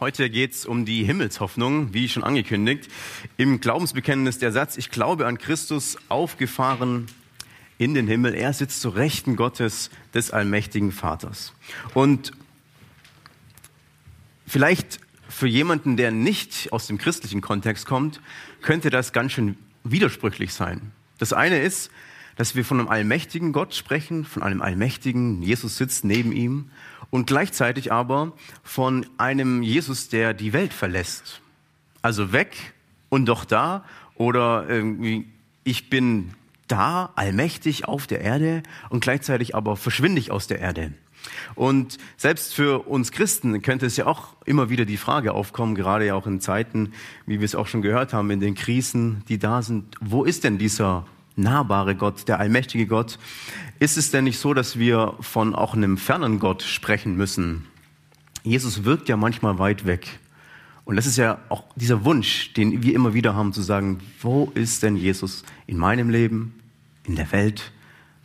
Heute geht es um die Himmelshoffnung, wie schon angekündigt. Im Glaubensbekenntnis der Satz, ich glaube an Christus, aufgefahren in den Himmel. Er sitzt zu Rechten Gottes, des allmächtigen Vaters. Und vielleicht für jemanden, der nicht aus dem christlichen Kontext kommt, könnte das ganz schön widersprüchlich sein. Das eine ist, dass wir von einem allmächtigen Gott sprechen, von einem allmächtigen, Jesus sitzt neben ihm und gleichzeitig aber von einem Jesus, der die Welt verlässt. Also weg und doch da oder irgendwie ich bin da, allmächtig auf der Erde und gleichzeitig aber verschwinde ich aus der Erde. Und selbst für uns Christen könnte es ja auch immer wieder die Frage aufkommen, gerade ja auch in Zeiten, wie wir es auch schon gehört haben, in den Krisen, die da sind, wo ist denn dieser nahbare Gott, der allmächtige Gott? Ist es denn nicht so, dass wir von auch einem fernen Gott sprechen müssen? Jesus wirkt ja manchmal weit weg. Und das ist ja auch dieser Wunsch, den wir immer wieder haben, zu sagen, wo ist denn Jesus in meinem Leben, in der Welt,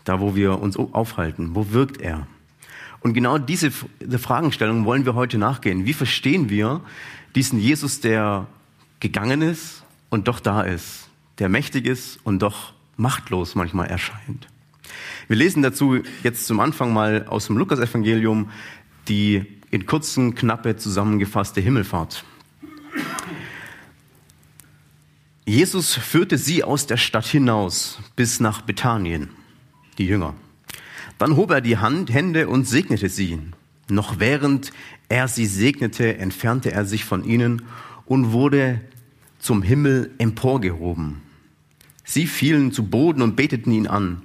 da wo wir uns aufhalten? Wo wirkt er? Und genau diese, Fragestellung wollen wir heute nachgehen. Wie verstehen wir diesen Jesus, der gegangen ist und doch da ist, der mächtig ist und doch machtlos manchmal erscheint? Wir lesen dazu jetzt zum Anfang mal aus dem Lukasevangelium die in kurzen, knappe zusammengefasste Himmelfahrt. Jesus führte sie aus der Stadt hinaus bis nach Bethanien, die Jünger. Dann hob er die Hand, Hände und segnete sie. Noch während er sie segnete, entfernte er sich von ihnen und wurde zum Himmel emporgehoben. Sie fielen zu Boden und beteten ihn an.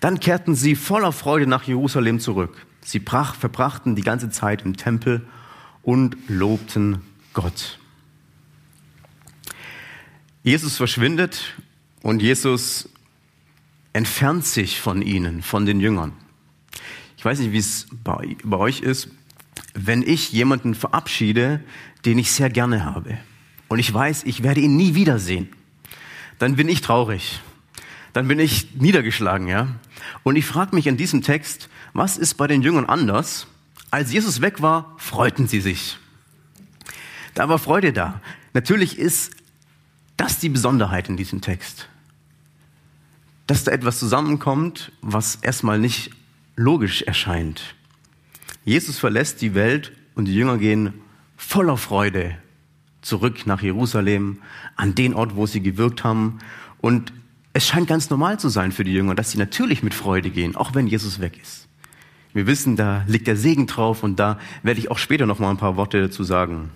Dann kehrten sie voller Freude nach Jerusalem zurück. Sie brach, verbrachten die ganze Zeit im Tempel und lobten Gott. Jesus verschwindet und Jesus entfernt sich von ihnen, von den Jüngern. Ich weiß nicht, wie es bei, bei euch ist, wenn ich jemanden verabschiede, den ich sehr gerne habe und ich weiß, ich werde ihn nie wiedersehen, dann bin ich traurig dann bin ich niedergeschlagen, ja. Und ich frage mich in diesem Text, was ist bei den Jüngern anders? Als Jesus weg war, freuten sie sich. Da war Freude da. Natürlich ist das die Besonderheit in diesem Text. Dass da etwas zusammenkommt, was erstmal nicht logisch erscheint. Jesus verlässt die Welt und die Jünger gehen voller Freude zurück nach Jerusalem, an den Ort, wo sie gewirkt haben. Und es scheint ganz normal zu sein für die Jünger, dass sie natürlich mit Freude gehen, auch wenn Jesus weg ist. Wir wissen, da liegt der Segen drauf und da werde ich auch später noch mal ein paar Worte dazu sagen.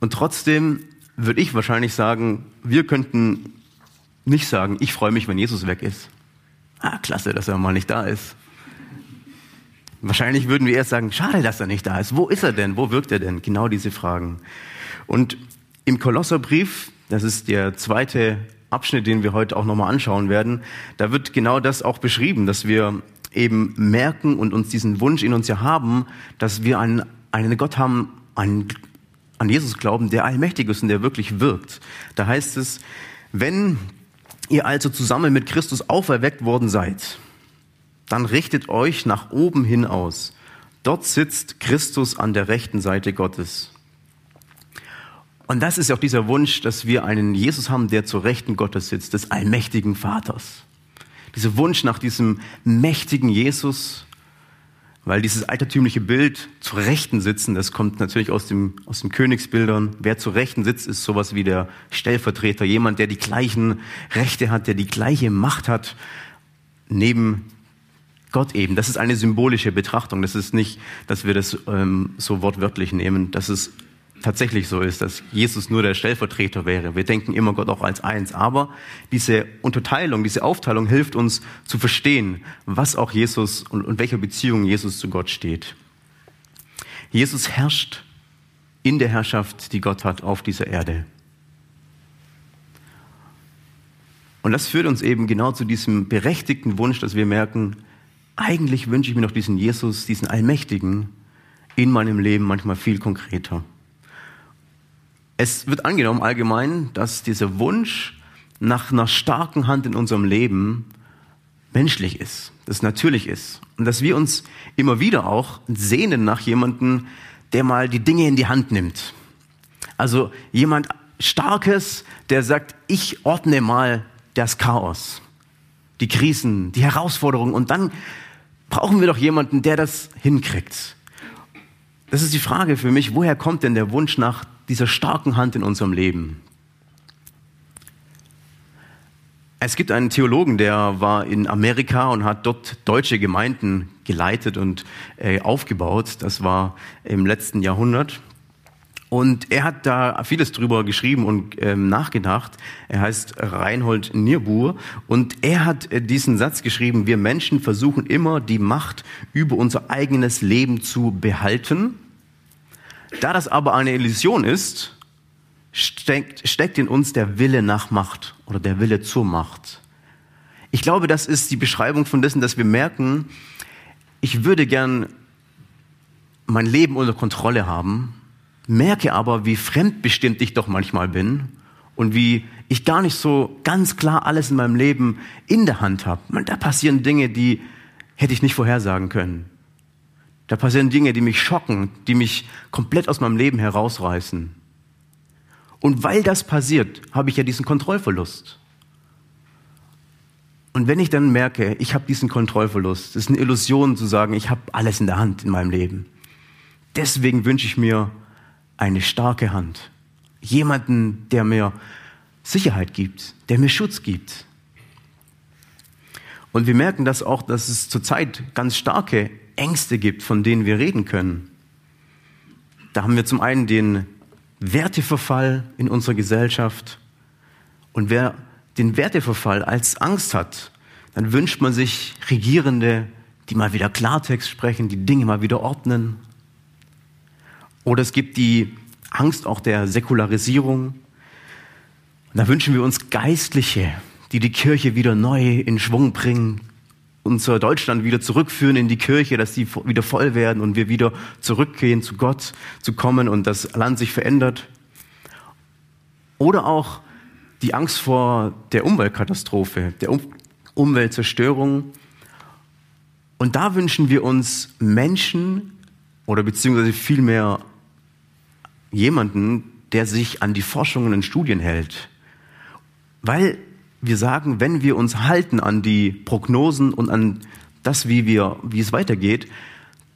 Und trotzdem würde ich wahrscheinlich sagen, wir könnten nicht sagen, ich freue mich, wenn Jesus weg ist. Ah, klasse, dass er mal nicht da ist. Wahrscheinlich würden wir erst sagen, schade, dass er nicht da ist. Wo ist er denn? Wo wirkt er denn? Genau diese Fragen. Und im Kolosserbrief, das ist der zweite Abschnitt, den wir heute auch nochmal anschauen werden, da wird genau das auch beschrieben, dass wir eben merken und uns diesen Wunsch in uns ja haben, dass wir einen, einen Gott haben, einen, an Jesus glauben, der allmächtig ist und der wirklich wirkt. Da heißt es, wenn ihr also zusammen mit Christus auferweckt worden seid, dann richtet euch nach oben hin aus. Dort sitzt Christus an der rechten Seite Gottes. Und das ist auch dieser Wunsch, dass wir einen Jesus haben, der zur Rechten Gottes sitzt, des allmächtigen Vaters. Dieser Wunsch nach diesem mächtigen Jesus, weil dieses altertümliche Bild zur Rechten sitzen, das kommt natürlich aus, dem, aus den Königsbildern. Wer zur Rechten sitzt, ist sowas wie der Stellvertreter, jemand, der die gleichen Rechte hat, der die gleiche Macht hat, neben Gott eben. Das ist eine symbolische Betrachtung. Das ist nicht, dass wir das ähm, so wortwörtlich nehmen. Das ist tatsächlich so ist, dass Jesus nur der Stellvertreter wäre. Wir denken immer Gott auch als eins. Aber diese Unterteilung, diese Aufteilung hilft uns zu verstehen, was auch Jesus und, und welcher Beziehung Jesus zu Gott steht. Jesus herrscht in der Herrschaft, die Gott hat auf dieser Erde. Und das führt uns eben genau zu diesem berechtigten Wunsch, dass wir merken, eigentlich wünsche ich mir noch diesen Jesus, diesen Allmächtigen in meinem Leben manchmal viel konkreter. Es wird angenommen allgemein, dass dieser Wunsch nach einer starken Hand in unserem Leben menschlich ist, das natürlich ist. Und dass wir uns immer wieder auch sehnen nach jemandem, der mal die Dinge in die Hand nimmt. Also jemand Starkes, der sagt, ich ordne mal das Chaos, die Krisen, die Herausforderungen und dann brauchen wir doch jemanden, der das hinkriegt. Das ist die Frage für mich, woher kommt denn der Wunsch nach dieser starken Hand in unserem Leben? Es gibt einen Theologen, der war in Amerika und hat dort deutsche Gemeinden geleitet und äh, aufgebaut. Das war im letzten Jahrhundert. Und er hat da vieles drüber geschrieben und ähm, nachgedacht. Er heißt Reinhold Niebuhr und er hat äh, diesen Satz geschrieben, wir Menschen versuchen immer die Macht über unser eigenes Leben zu behalten. Da das aber eine Illusion ist, steckt, steckt in uns der Wille nach Macht oder der Wille zur Macht. Ich glaube, das ist die Beschreibung von dessen, dass wir merken, ich würde gern mein Leben unter Kontrolle haben, merke aber, wie fremdbestimmt ich doch manchmal bin und wie ich gar nicht so ganz klar alles in meinem Leben in der Hand habe. Da passieren Dinge, die hätte ich nicht vorhersagen können. Da passieren Dinge, die mich schocken, die mich komplett aus meinem Leben herausreißen. Und weil das passiert, habe ich ja diesen Kontrollverlust. Und wenn ich dann merke, ich habe diesen Kontrollverlust, es ist eine Illusion zu sagen, ich habe alles in der Hand in meinem Leben. Deswegen wünsche ich mir eine starke Hand. Jemanden, der mir Sicherheit gibt, der mir Schutz gibt. Und wir merken das auch, dass es zurzeit ganz starke Ängste gibt, von denen wir reden können. Da haben wir zum einen den Werteverfall in unserer Gesellschaft. Und wer den Werteverfall als Angst hat, dann wünscht man sich Regierende, die mal wieder Klartext sprechen, die Dinge mal wieder ordnen. Oder es gibt die Angst auch der Säkularisierung. Und da wünschen wir uns Geistliche, die die Kirche wieder neu in Schwung bringen, unser Deutschland wieder zurückführen in die Kirche, dass die wieder voll werden und wir wieder zurückgehen zu Gott zu kommen und das Land sich verändert. Oder auch die Angst vor der Umweltkatastrophe, der um Umweltzerstörung. Und da wünschen wir uns Menschen oder beziehungsweise vielmehr jemanden, der sich an die Forschungen und Studien hält. Weil wir sagen, wenn wir uns halten an die Prognosen und an das, wie, wir, wie es weitergeht,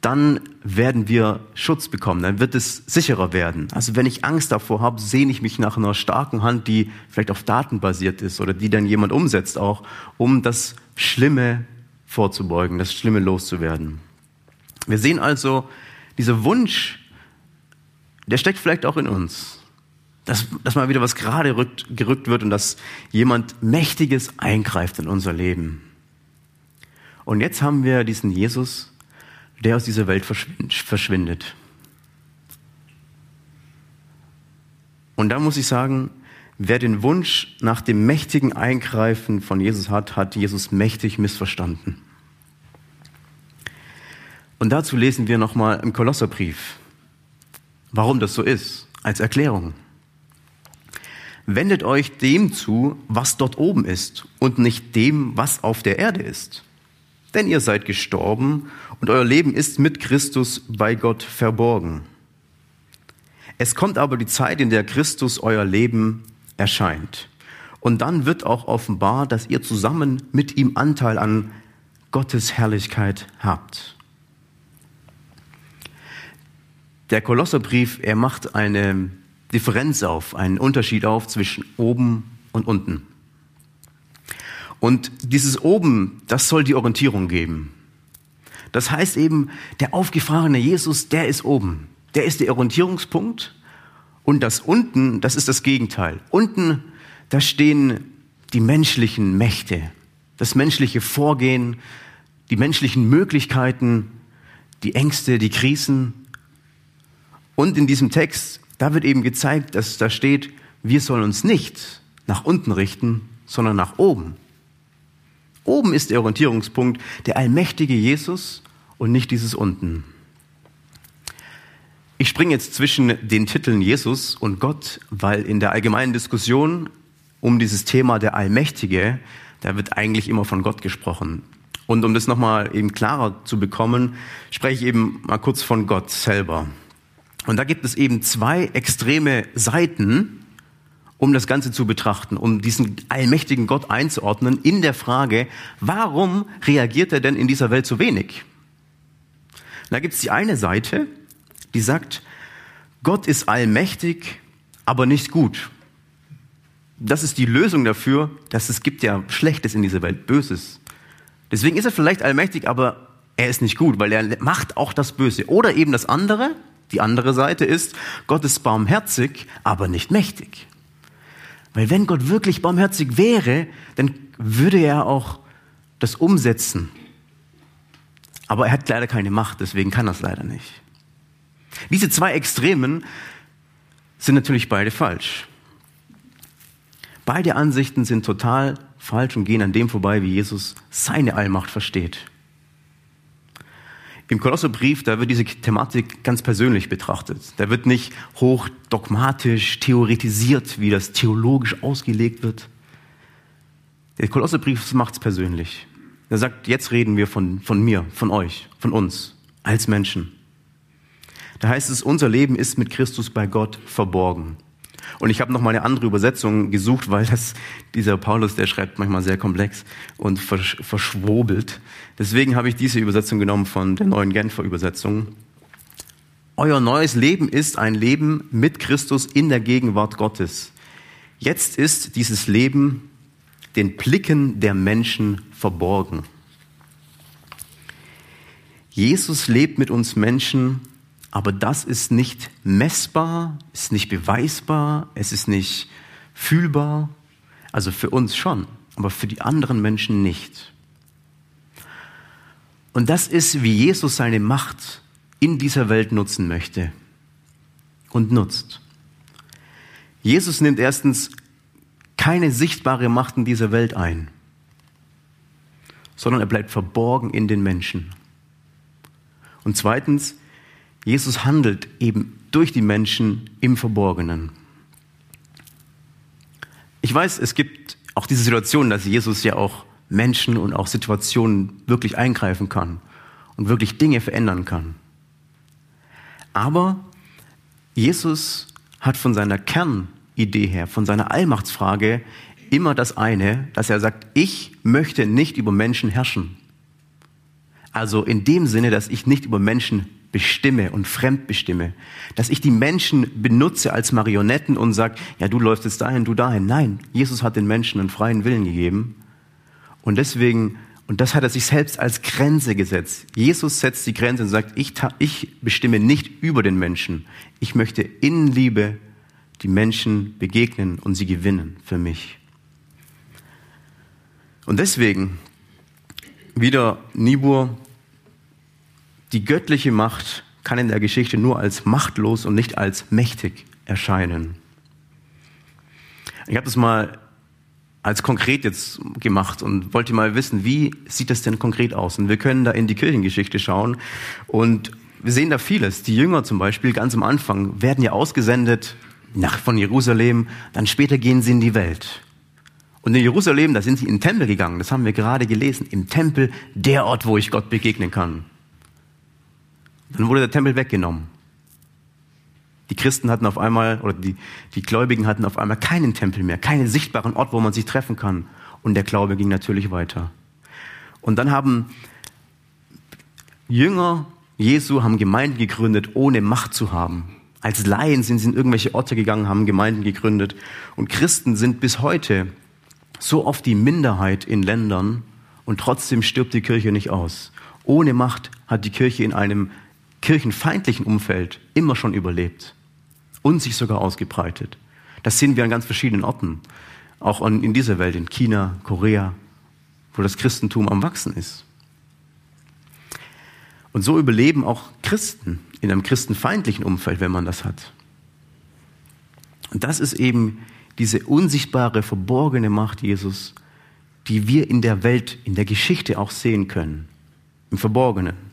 dann werden wir Schutz bekommen, dann wird es sicherer werden. Also wenn ich Angst davor habe, sehne ich mich nach einer starken Hand, die vielleicht auf Daten basiert ist oder die dann jemand umsetzt auch, um das Schlimme vorzubeugen, das Schlimme loszuwerden. Wir sehen also, dieser Wunsch, der steckt vielleicht auch in uns dass, dass mal wieder was gerade rückt, gerückt wird und dass jemand Mächtiges eingreift in unser Leben. Und jetzt haben wir diesen Jesus, der aus dieser Welt verschwindet. Und da muss ich sagen, wer den Wunsch nach dem mächtigen Eingreifen von Jesus hat, hat Jesus mächtig missverstanden. Und dazu lesen wir nochmal im Kolosserbrief, warum das so ist, als Erklärung wendet euch dem zu, was dort oben ist und nicht dem, was auf der Erde ist. Denn ihr seid gestorben und euer Leben ist mit Christus bei Gott verborgen. Es kommt aber die Zeit, in der Christus euer Leben erscheint. Und dann wird auch offenbar, dass ihr zusammen mit ihm Anteil an Gottes Herrlichkeit habt. Der Kolosserbrief, er macht eine Differenz auf, einen Unterschied auf zwischen oben und unten. Und dieses oben, das soll die Orientierung geben. Das heißt eben, der aufgefahrene Jesus, der ist oben. Der ist der Orientierungspunkt. Und das unten, das ist das Gegenteil. Unten, da stehen die menschlichen Mächte, das menschliche Vorgehen, die menschlichen Möglichkeiten, die Ängste, die Krisen. Und in diesem Text, da wird eben gezeigt, dass da steht, wir sollen uns nicht nach unten richten, sondern nach oben. Oben ist der Orientierungspunkt der allmächtige Jesus und nicht dieses unten. Ich springe jetzt zwischen den Titeln Jesus und Gott, weil in der allgemeinen Diskussion um dieses Thema der Allmächtige, da wird eigentlich immer von Gott gesprochen. Und um das nochmal eben klarer zu bekommen, spreche ich eben mal kurz von Gott selber. Und da gibt es eben zwei extreme Seiten, um das Ganze zu betrachten, um diesen allmächtigen Gott einzuordnen in der Frage, warum reagiert er denn in dieser Welt so wenig? Da gibt es die eine Seite, die sagt, Gott ist allmächtig, aber nicht gut. Das ist die Lösung dafür, dass es gibt ja Schlechtes in dieser Welt, Böses. Deswegen ist er vielleicht allmächtig, aber er ist nicht gut, weil er macht auch das Böse. Oder eben das andere, die andere Seite ist, Gott ist barmherzig, aber nicht mächtig. Weil wenn Gott wirklich barmherzig wäre, dann würde er auch das umsetzen. Aber er hat leider keine Macht, deswegen kann er es leider nicht. Diese zwei Extremen sind natürlich beide falsch. Beide Ansichten sind total falsch und gehen an dem vorbei, wie Jesus seine Allmacht versteht. Im Kolosserbrief, da wird diese Thematik ganz persönlich betrachtet. Da wird nicht hoch dogmatisch theoretisiert, wie das theologisch ausgelegt wird. Der Kolosserbrief macht es persönlich. Er sagt, jetzt reden wir von, von mir, von euch, von uns, als Menschen. Da heißt es, unser Leben ist mit Christus bei Gott verborgen. Und ich habe noch mal eine andere Übersetzung gesucht, weil das, dieser Paulus, der schreibt manchmal sehr komplex und versch verschwobelt. Deswegen habe ich diese Übersetzung genommen von der neuen Genfer Übersetzung. Euer neues Leben ist ein Leben mit Christus in der Gegenwart Gottes. Jetzt ist dieses Leben den Blicken der Menschen verborgen. Jesus lebt mit uns Menschen aber das ist nicht messbar, ist nicht beweisbar, es ist nicht fühlbar. Also für uns schon, aber für die anderen Menschen nicht. Und das ist, wie Jesus seine Macht in dieser Welt nutzen möchte und nutzt. Jesus nimmt erstens keine sichtbare Macht in dieser Welt ein, sondern er bleibt verborgen in den Menschen. Und zweitens, Jesus handelt eben durch die Menschen im Verborgenen. Ich weiß, es gibt auch diese Situation, dass Jesus ja auch Menschen und auch Situationen wirklich eingreifen kann und wirklich Dinge verändern kann. Aber Jesus hat von seiner Kernidee her, von seiner Allmachtsfrage immer das eine, dass er sagt, ich möchte nicht über Menschen herrschen. Also in dem Sinne, dass ich nicht über Menschen bestimme und fremdbestimme, dass ich die Menschen benutze als Marionetten und sage, ja, du läufst jetzt dahin, du dahin. Nein, Jesus hat den Menschen einen freien Willen gegeben und deswegen, und das hat er sich selbst als Grenze gesetzt. Jesus setzt die Grenze und sagt, ich, ich bestimme nicht über den Menschen. Ich möchte in Liebe die Menschen begegnen und sie gewinnen für mich. Und deswegen wieder Nibur die göttliche Macht kann in der Geschichte nur als machtlos und nicht als mächtig erscheinen. Ich habe das mal als konkret jetzt gemacht und wollte mal wissen, wie sieht das denn konkret aus? Und wir können da in die Kirchengeschichte schauen und wir sehen da vieles. Die Jünger zum Beispiel ganz am Anfang werden ja ausgesendet nach, von Jerusalem, dann später gehen sie in die Welt. Und in Jerusalem, da sind sie in den Tempel gegangen, das haben wir gerade gelesen, im Tempel, der Ort, wo ich Gott begegnen kann. Dann wurde der Tempel weggenommen. Die Christen hatten auf einmal, oder die, die Gläubigen hatten auf einmal keinen Tempel mehr, keinen sichtbaren Ort, wo man sich treffen kann. Und der Glaube ging natürlich weiter. Und dann haben Jünger Jesu haben Gemeinden gegründet, ohne Macht zu haben. Als Laien sind sie in irgendwelche Orte gegangen, haben Gemeinden gegründet. Und Christen sind bis heute so oft die Minderheit in Ländern und trotzdem stirbt die Kirche nicht aus. Ohne Macht hat die Kirche in einem kirchenfeindlichen Umfeld immer schon überlebt und sich sogar ausgebreitet. Das sehen wir an ganz verschiedenen Orten, auch in dieser Welt, in China, Korea, wo das Christentum am Wachsen ist. Und so überleben auch Christen in einem christenfeindlichen Umfeld, wenn man das hat. Und das ist eben diese unsichtbare, verborgene Macht Jesus, die wir in der Welt, in der Geschichte auch sehen können, im Verborgenen.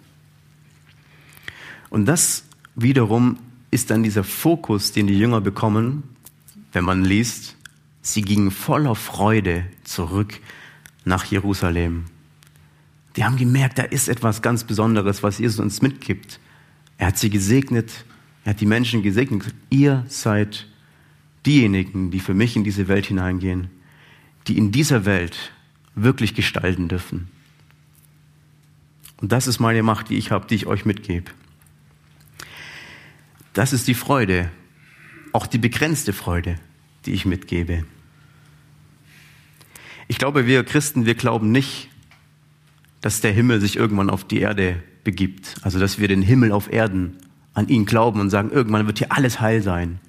Und das wiederum ist dann dieser Fokus, den die Jünger bekommen, wenn man liest, sie gingen voller Freude zurück nach Jerusalem. Die haben gemerkt, da ist etwas ganz Besonderes, was Jesus uns mitgibt. Er hat sie gesegnet, er hat die Menschen gesegnet. Ihr seid diejenigen, die für mich in diese Welt hineingehen, die in dieser Welt wirklich gestalten dürfen. Und das ist meine Macht, die ich habe, die ich euch mitgebe. Das ist die Freude, auch die begrenzte Freude, die ich mitgebe. Ich glaube, wir Christen, wir glauben nicht, dass der Himmel sich irgendwann auf die Erde begibt. Also, dass wir den Himmel auf Erden an ihn glauben und sagen, irgendwann wird hier alles heil sein.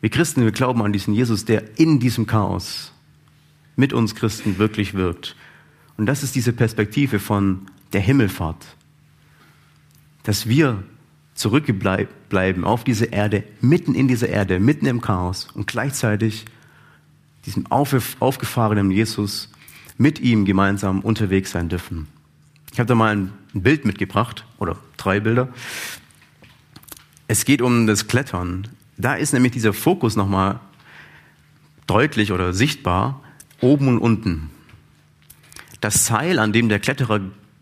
Wir Christen, wir glauben an diesen Jesus, der in diesem Chaos mit uns Christen wirklich wirkt. Und das ist diese Perspektive von der Himmelfahrt. Dass wir zurückbleiben auf diese Erde, mitten in dieser Erde, mitten im Chaos und gleichzeitig diesem aufgefahrenen Jesus mit ihm gemeinsam unterwegs sein dürfen. Ich habe da mal ein Bild mitgebracht oder drei Bilder. Es geht um das Klettern. Da ist nämlich dieser Fokus nochmal deutlich oder sichtbar oben und unten. Das Seil, an dem der Kletterer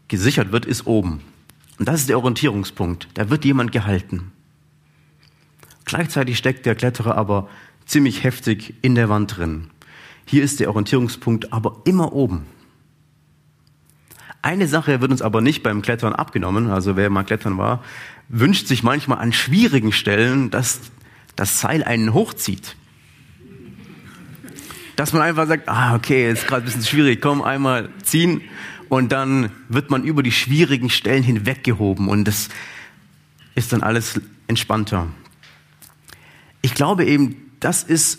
gesichert wird, ist oben. Und das ist der Orientierungspunkt. Da wird jemand gehalten. Gleichzeitig steckt der Kletterer aber ziemlich heftig in der Wand drin. Hier ist der Orientierungspunkt aber immer oben. Eine Sache wird uns aber nicht beim Klettern abgenommen, also wer mal klettern war, wünscht sich manchmal an schwierigen Stellen, dass das Seil einen hochzieht. Dass man einfach sagt, ah, okay, ist gerade ein bisschen schwierig, komm, einmal ziehen und dann wird man über die schwierigen Stellen hinweggehoben und das ist dann alles entspannter. Ich glaube eben, das ist,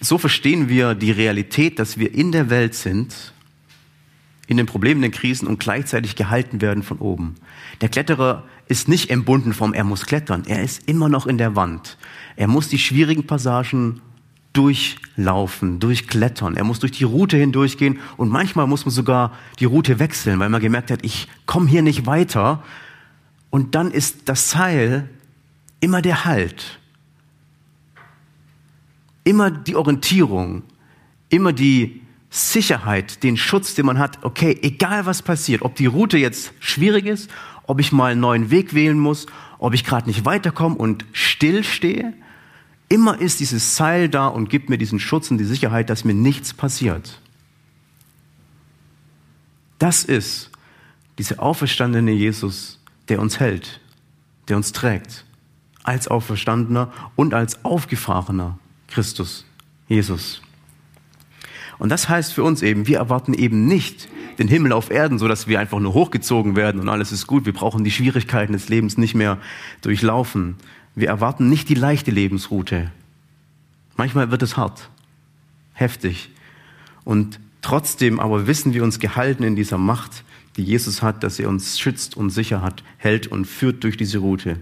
so verstehen wir die Realität, dass wir in der Welt sind, in den Problemen, den Krisen und gleichzeitig gehalten werden von oben. Der Kletterer ist nicht entbunden vom, er muss klettern. Er ist immer noch in der Wand. Er muss die schwierigen Passagen durchlaufen, durchklettern. Er muss durch die Route hindurchgehen und manchmal muss man sogar die Route wechseln, weil man gemerkt hat, ich komme hier nicht weiter. Und dann ist das Seil immer der Halt, immer die Orientierung, immer die Sicherheit, den Schutz, den man hat. Okay, egal was passiert, ob die Route jetzt schwierig ist ob ich mal einen neuen Weg wählen muss, ob ich gerade nicht weiterkomme und still stehe. Immer ist dieses Seil da und gibt mir diesen Schutz und die Sicherheit, dass mir nichts passiert. Das ist dieser auferstandene Jesus, der uns hält, der uns trägt, als auferstandener und als aufgefahrener Christus, Jesus. Und das heißt für uns eben, wir erwarten eben nicht den Himmel auf Erden, so dass wir einfach nur hochgezogen werden und alles ist gut. Wir brauchen die Schwierigkeiten des Lebens nicht mehr durchlaufen. Wir erwarten nicht die leichte Lebensroute. Manchmal wird es hart, heftig. Und trotzdem aber wissen wir uns gehalten in dieser Macht, die Jesus hat, dass er uns schützt und sicher hat, hält und führt durch diese Route.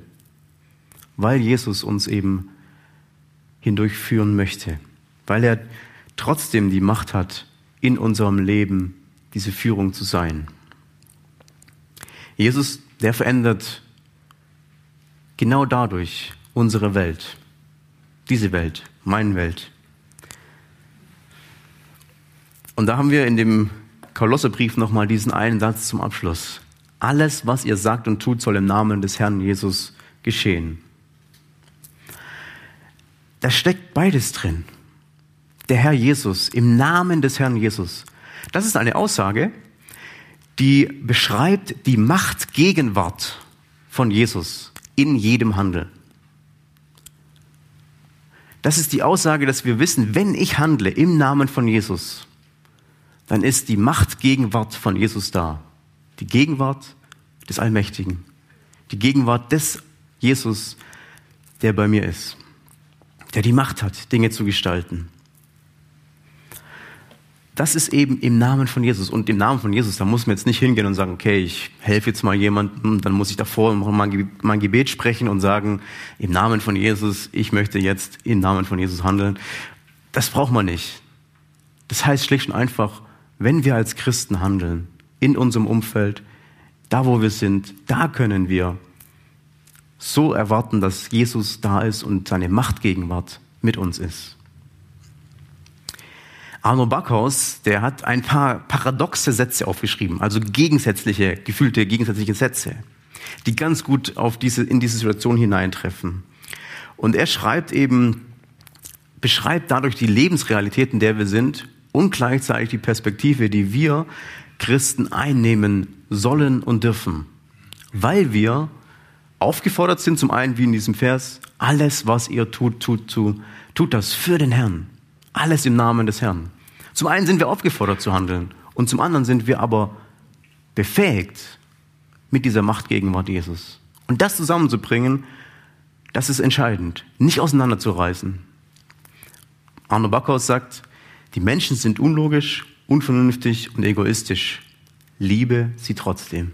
Weil Jesus uns eben hindurchführen möchte. Weil er trotzdem die Macht hat, in unserem Leben diese Führung zu sein. Jesus, der verändert genau dadurch unsere Welt, diese Welt, meine Welt. Und da haben wir in dem Kolosserbrief nochmal diesen einen Satz zum Abschluss. Alles, was ihr sagt und tut, soll im Namen des Herrn Jesus geschehen. Da steckt beides drin. Der Herr Jesus, im Namen des Herrn Jesus. Das ist eine Aussage, die beschreibt die Machtgegenwart von Jesus in jedem Handeln. Das ist die Aussage, dass wir wissen, wenn ich handle im Namen von Jesus, dann ist die Machtgegenwart von Jesus da. Die Gegenwart des Allmächtigen. Die Gegenwart des Jesus, der bei mir ist. Der die Macht hat, Dinge zu gestalten. Das ist eben im Namen von Jesus. Und im Namen von Jesus, da muss man jetzt nicht hingehen und sagen, okay, ich helfe jetzt mal jemandem, dann muss ich davor mein Gebet sprechen und sagen, im Namen von Jesus, ich möchte jetzt im Namen von Jesus handeln. Das braucht man nicht. Das heißt schlicht und einfach, wenn wir als Christen handeln, in unserem Umfeld, da wo wir sind, da können wir so erwarten, dass Jesus da ist und seine Machtgegenwart mit uns ist. Arno Backhaus, der hat ein paar paradoxe Sätze aufgeschrieben, also gegensätzliche, gefühlte gegensätzliche Sätze, die ganz gut auf diese, in diese Situation hineintreffen. Und er schreibt eben, beschreibt dadurch die Lebensrealität, in der wir sind und gleichzeitig die Perspektive, die wir Christen einnehmen sollen und dürfen, weil wir aufgefordert sind, zum einen wie in diesem Vers, alles, was ihr tut, tut, tut, tut das für den Herrn. Alles im Namen des Herrn. Zum einen sind wir aufgefordert zu handeln und zum anderen sind wir aber befähigt mit dieser Machtgegenwart Jesus. Und das zusammenzubringen, das ist entscheidend, nicht auseinanderzureißen. Arno Backhaus sagt, die Menschen sind unlogisch, unvernünftig und egoistisch. Liebe sie trotzdem.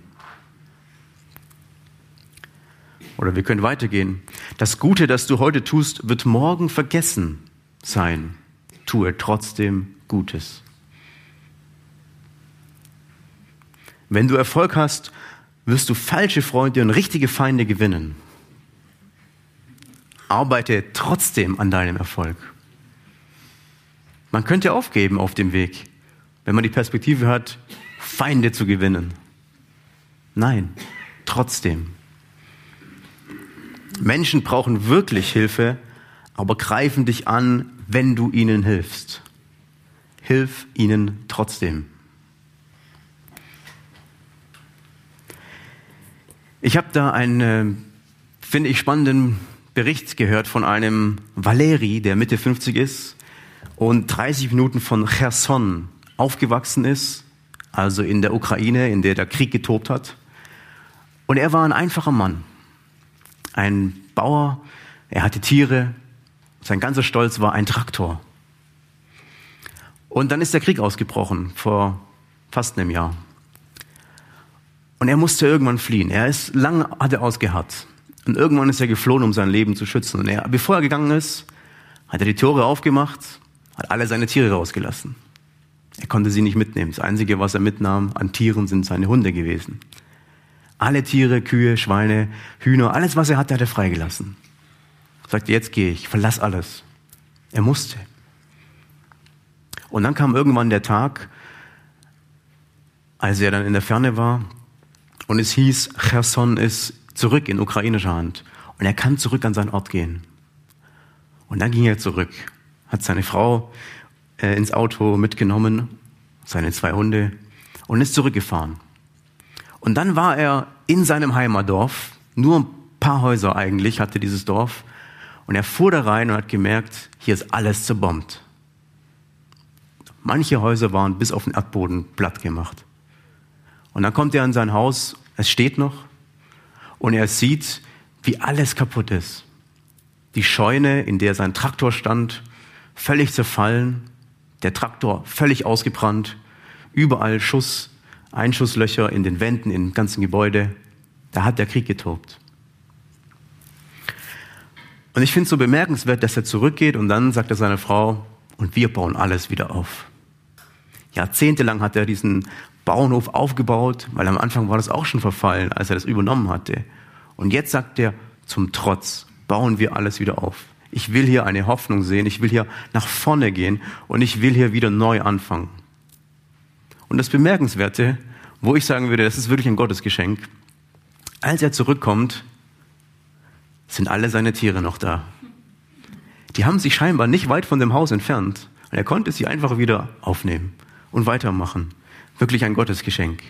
Oder wir können weitergehen. Das Gute, das du heute tust, wird morgen vergessen sein tue trotzdem Gutes. Wenn du Erfolg hast, wirst du falsche Freunde und richtige Feinde gewinnen. Arbeite trotzdem an deinem Erfolg. Man könnte aufgeben auf dem Weg, wenn man die Perspektive hat, Feinde zu gewinnen. Nein, trotzdem. Menschen brauchen wirklich Hilfe, aber greifen dich an, wenn du ihnen hilfst. Hilf ihnen trotzdem. Ich habe da einen, finde ich, spannenden Bericht gehört von einem Valeri, der Mitte 50 ist und 30 Minuten von Cherson aufgewachsen ist, also in der Ukraine, in der der Krieg getobt hat. Und er war ein einfacher Mann, ein Bauer, er hatte Tiere, sein ganzer Stolz war ein Traktor. Und dann ist der Krieg ausgebrochen vor fast einem Jahr. Und er musste irgendwann fliehen. Er ist lang hat er ausgeharrt. Und irgendwann ist er geflohen, um sein Leben zu schützen. Und er, bevor er gegangen ist, hat er die Tore aufgemacht, hat alle seine Tiere rausgelassen. Er konnte sie nicht mitnehmen. Das Einzige, was er mitnahm an Tieren, sind seine Hunde gewesen. Alle Tiere, Kühe, Schweine, Hühner, alles, was er hatte, hat er freigelassen sagte, jetzt gehe ich, verlass alles. Er musste. Und dann kam irgendwann der Tag, als er dann in der Ferne war und es hieß, Cherson ist zurück in ukrainischer Hand und er kann zurück an seinen Ort gehen. Und dann ging er zurück, hat seine Frau äh, ins Auto mitgenommen, seine zwei Hunde und ist zurückgefahren. Und dann war er in seinem Heimatdorf, nur ein paar Häuser eigentlich hatte dieses Dorf, und er fuhr da rein und hat gemerkt, hier ist alles zerbombt. Manche Häuser waren bis auf den Erdboden platt gemacht. Und dann kommt er in sein Haus, es steht noch, und er sieht, wie alles kaputt ist. Die Scheune, in der sein Traktor stand, völlig zerfallen, der Traktor völlig ausgebrannt, überall Schuss, Einschusslöcher in den Wänden, im ganzen Gebäude. Da hat der Krieg getobt. Und ich finde es so bemerkenswert, dass er zurückgeht und dann sagt er seiner Frau, und wir bauen alles wieder auf. Jahrzehntelang hat er diesen Bauernhof aufgebaut, weil am Anfang war das auch schon verfallen, als er das übernommen hatte. Und jetzt sagt er, zum Trotz bauen wir alles wieder auf. Ich will hier eine Hoffnung sehen, ich will hier nach vorne gehen und ich will hier wieder neu anfangen. Und das Bemerkenswerte, wo ich sagen würde, das ist wirklich ein Gottesgeschenk, als er zurückkommt, sind alle seine Tiere noch da. Die haben sich scheinbar nicht weit von dem Haus entfernt. Und er konnte sie einfach wieder aufnehmen und weitermachen. Wirklich ein Gottesgeschenk.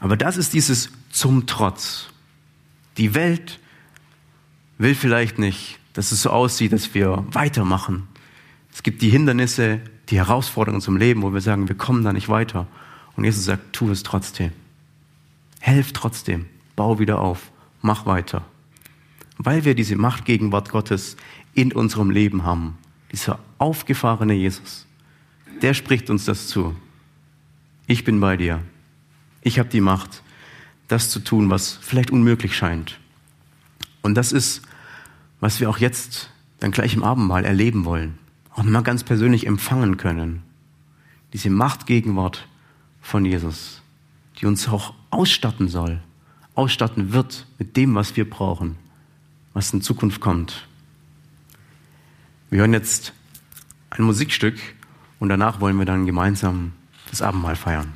Aber das ist dieses zum Trotz. Die Welt will vielleicht nicht, dass es so aussieht, dass wir weitermachen. Es gibt die Hindernisse, die Herausforderungen zum Leben, wo wir sagen, wir kommen da nicht weiter. Und Jesus sagt, tu es trotzdem. Helf trotzdem. Bau wieder auf mach weiter. Weil wir diese Machtgegenwart Gottes in unserem Leben haben. Dieser aufgefahrene Jesus. der spricht uns das zu. Ich bin bei dir. Ich habe die Macht, das zu tun, was vielleicht unmöglich scheint. Und das ist, was wir auch jetzt dann gleich im Abendmahl erleben wollen. Auch mal ganz persönlich empfangen können. Diese Machtgegenwart von Jesus, die uns auch ausstatten soll, ausstatten wird mit dem, was wir brauchen, was in Zukunft kommt. Wir hören jetzt ein Musikstück und danach wollen wir dann gemeinsam das Abendmahl feiern.